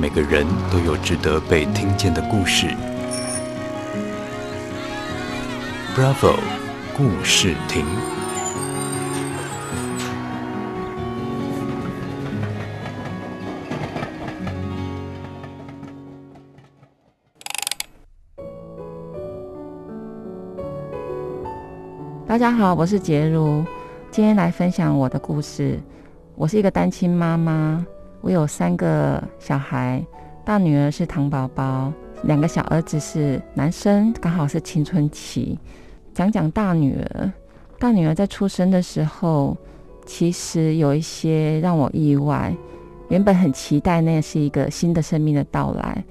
每个人都有值得被听见的故事。Bravo，故事亭。大家好，我是洁如，今天来分享我的故事。我是一个单亲妈妈，我有三个小孩，大女儿是糖宝宝，两个小儿子是男生，刚好是青春期。讲讲大女儿，大女儿在出生的时候，其实有一些让我意外。原本很期待那是一个新的生命的到来，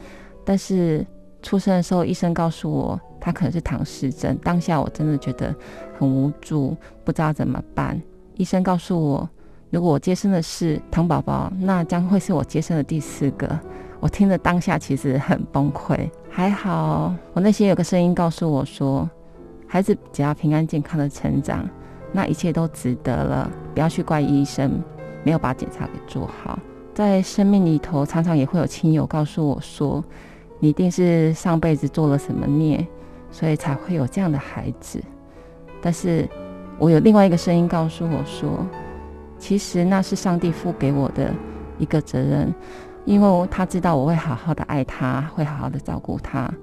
但是出生的时候，医生告诉我。她可能是唐氏症，当下我真的觉得很无助，不知道怎么办。医生告诉我，如果我接生的是糖宝宝，那将会是我接生的第四个。我听了当下其实很崩溃，还好我内心有个声音告诉我说，孩子只要平安健康的成长，那一切都值得了。不要去怪医生没有把检查给做好。在生命里头，常常也会有亲友告诉我说，你一定是上辈子做了什么孽。所以才会有这样的孩子，但是我有另外一个声音告诉我说，其实那是上帝赋给我的一个责任，因为他知道我会好好的爱他，会好好的照顾他，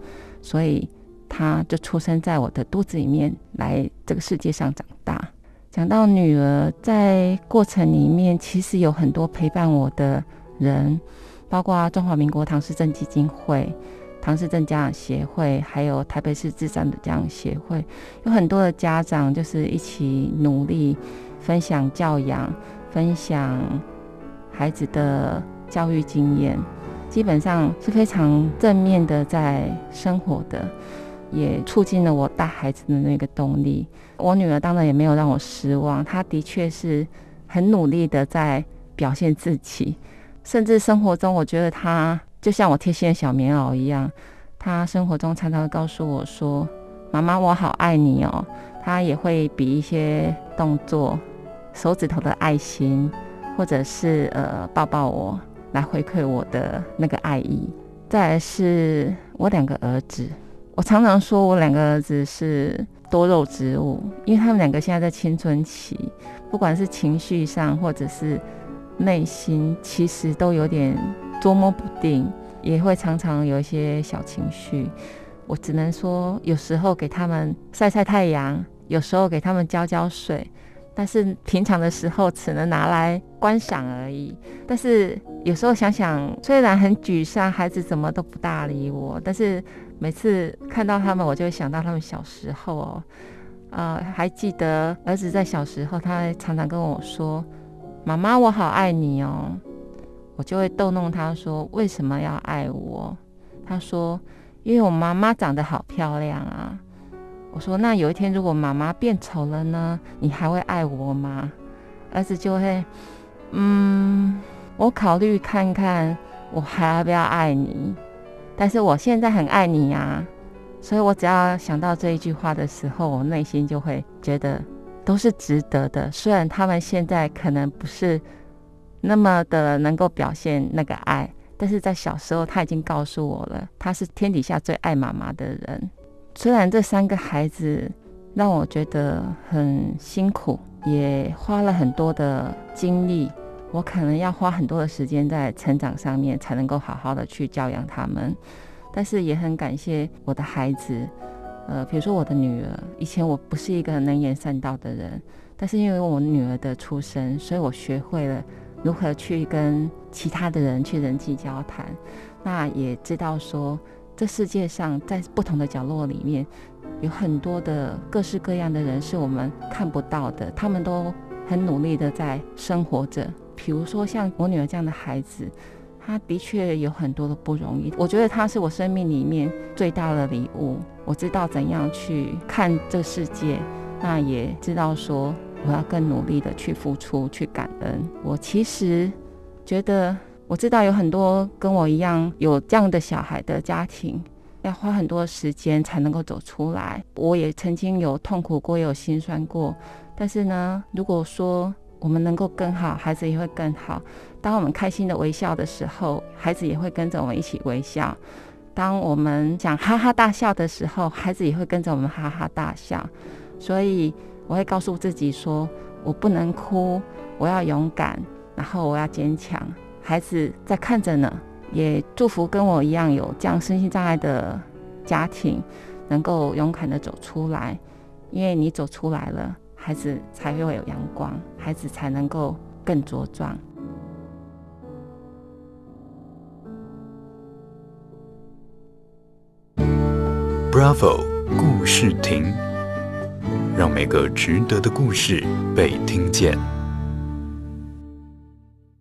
所以他就出生在我的肚子里面，来这个世界上长大。讲到女儿，在过程里面，其实有很多陪伴我的人，包括中华民国唐氏症基金会。唐氏症家长协会，还有台北市智障的家长协会，有很多的家长就是一起努力，分享教养，分享孩子的教育经验，基本上是非常正面的在生活的，也促进了我带孩子的那个动力。我女儿当然也没有让我失望，她的确是很努力的在表现自己，甚至生活中我觉得她。就像我贴心的小棉袄一样，他生活中常常告诉我说：“妈妈，我好爱你哦。”他也会比一些动作，手指头的爱心，或者是呃抱抱我，来回馈我的那个爱意。再来是我两个儿子，我常常说我两个儿子是多肉植物，因为他们两个现在在青春期，不管是情绪上或者是内心，其实都有点。捉摸不定，也会常常有一些小情绪。我只能说，有时候给他们晒晒太阳，有时候给他们浇浇水，但是平常的时候只能拿来观赏而已。但是有时候想想，虽然很沮丧，孩子怎么都不搭理我，但是每次看到他们，我就会想到他们小时候哦。呃，还记得儿子在小时候，他常常跟我说：“妈妈，我好爱你哦。”我就会逗弄他说：“为什么要爱我？”他说：“因为我妈妈长得好漂亮啊。”我说：“那有一天如果妈妈变丑了呢？你还会爱我吗？”儿子就会：“嗯，我考虑看看，我还要不要爱你？但是我现在很爱你呀。”所以，我只要想到这一句话的时候，我内心就会觉得都是值得的。虽然他们现在可能不是。那么的能够表现那个爱，但是在小时候他已经告诉我了，他是天底下最爱妈妈的人。虽然这三个孩子让我觉得很辛苦，也花了很多的精力，我可能要花很多的时间在成长上面，才能够好好的去教养他们。但是也很感谢我的孩子，呃，比如说我的女儿，以前我不是一个能言善道的人，但是因为我女儿的出生，所以我学会了。如何去跟其他的人去人际交谈？那也知道说，这世界上在不同的角落里面，有很多的各式各样的人是我们看不到的，他们都很努力的在生活着。比如说像我女儿这样的孩子，她的确有很多的不容易。我觉得她是我生命里面最大的礼物。我知道怎样去看这世界，那也知道说。我要更努力的去付出，去感恩。我其实觉得，我知道有很多跟我一样有这样的小孩的家庭，要花很多时间才能够走出来。我也曾经有痛苦过，也有心酸过。但是呢，如果说我们能够更好，孩子也会更好。当我们开心的微笑的时候，孩子也会跟着我们一起微笑。当我们想哈哈大笑的时候，孩子也会跟着我们哈哈大笑。所以我会告诉自己说：我不能哭，我要勇敢，然后我要坚强。孩子在看着呢，也祝福跟我一样有这样身心障碍的家庭，能够勇敢的走出来。因为你走出来了。孩子才会有阳光，孩子才能够更茁壮。Bravo，故事亭，让每个值得的故事被听见。